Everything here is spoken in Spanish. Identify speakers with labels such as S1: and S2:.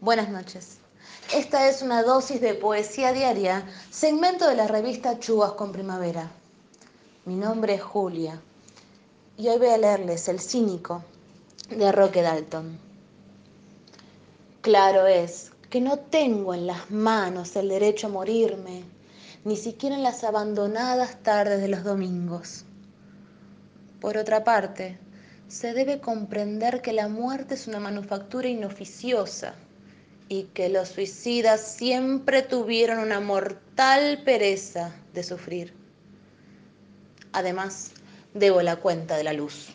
S1: Buenas noches. Esta es una dosis de poesía diaria, segmento de la revista Chubas con Primavera. Mi nombre es Julia y hoy voy a leerles El cínico de Roque Dalton. Claro es que no tengo en las manos el derecho a morirme, ni siquiera en las abandonadas tardes de los domingos. Por otra parte, se debe comprender que la muerte es una manufactura inoficiosa y que los suicidas siempre tuvieron una mortal pereza de sufrir. Además, debo la cuenta de la luz.